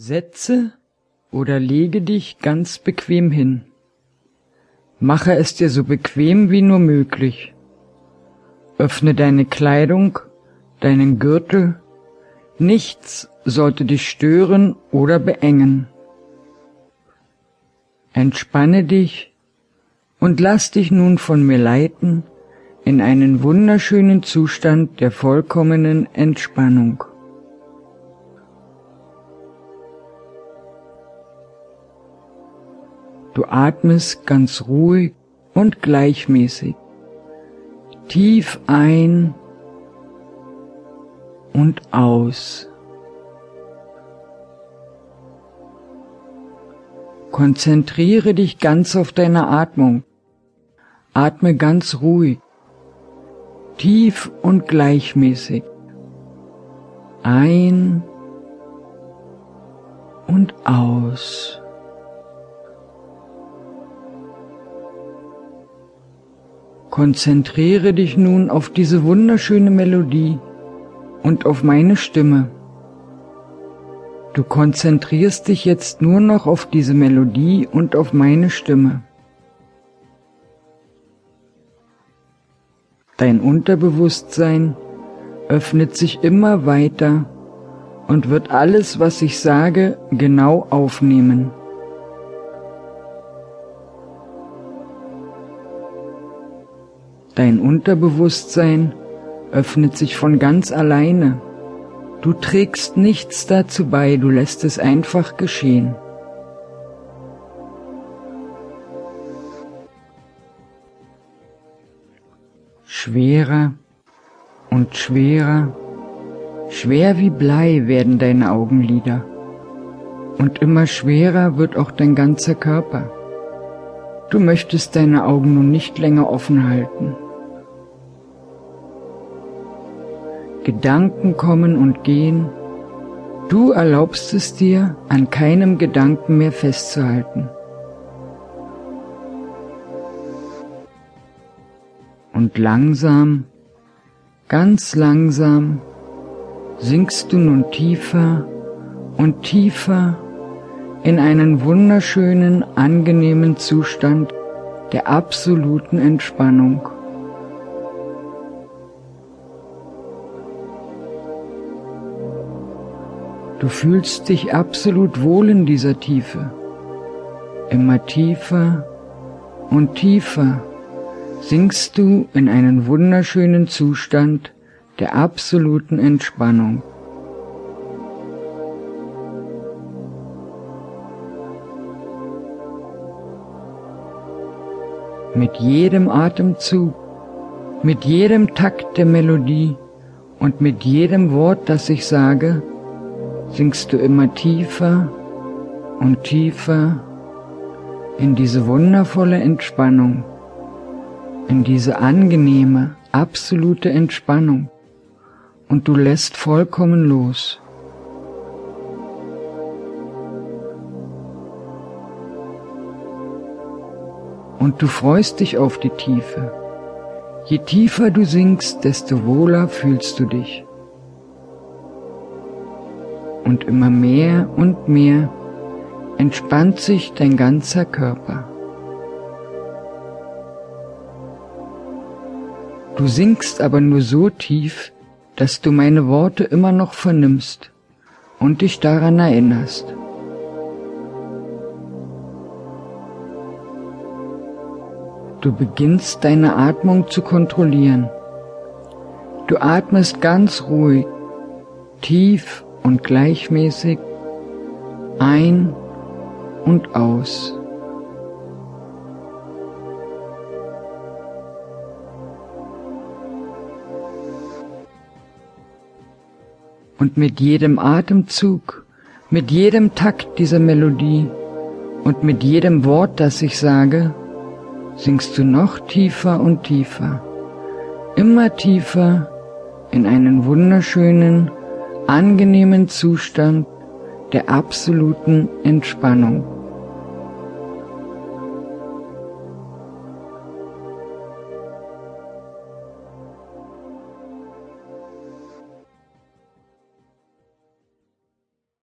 Setze oder lege dich ganz bequem hin. Mache es dir so bequem wie nur möglich. Öffne deine Kleidung, deinen Gürtel. Nichts sollte dich stören oder beengen. Entspanne dich und lass dich nun von mir leiten in einen wunderschönen Zustand der vollkommenen Entspannung. Du atmest ganz ruhig und gleichmäßig. Tief ein und aus. Konzentriere dich ganz auf deine Atmung. Atme ganz ruhig, tief und gleichmäßig. Ein und aus. Konzentriere dich nun auf diese wunderschöne Melodie und auf meine Stimme. Du konzentrierst dich jetzt nur noch auf diese Melodie und auf meine Stimme. Dein Unterbewusstsein öffnet sich immer weiter und wird alles, was ich sage, genau aufnehmen. Dein Unterbewusstsein öffnet sich von ganz alleine. Du trägst nichts dazu bei, du lässt es einfach geschehen. Schwerer und schwerer, schwer wie Blei werden deine Augenlider und immer schwerer wird auch dein ganzer Körper. Du möchtest deine Augen nun nicht länger offen halten. Gedanken kommen und gehen, du erlaubst es dir, an keinem Gedanken mehr festzuhalten. Und langsam, ganz langsam, sinkst du nun tiefer und tiefer in einen wunderschönen, angenehmen Zustand der absoluten Entspannung. Du fühlst dich absolut wohl in dieser Tiefe. Immer tiefer und tiefer sinkst du in einen wunderschönen Zustand der absoluten Entspannung. Mit jedem Atemzug, mit jedem Takt der Melodie und mit jedem Wort, das ich sage, sinkst du immer tiefer und tiefer in diese wundervolle Entspannung, in diese angenehme, absolute Entspannung und du lässt vollkommen los. Und du freust dich auf die Tiefe. Je tiefer du sinkst, desto wohler fühlst du dich und immer mehr und mehr entspannt sich dein ganzer Körper. Du sinkst aber nur so tief, dass du meine Worte immer noch vernimmst und dich daran erinnerst. Du beginnst deine Atmung zu kontrollieren. Du atmest ganz ruhig, tief und gleichmäßig ein und aus. Und mit jedem Atemzug, mit jedem Takt dieser Melodie und mit jedem Wort, das ich sage, sinkst du noch tiefer und tiefer, immer tiefer in einen wunderschönen, angenehmen Zustand der absoluten Entspannung.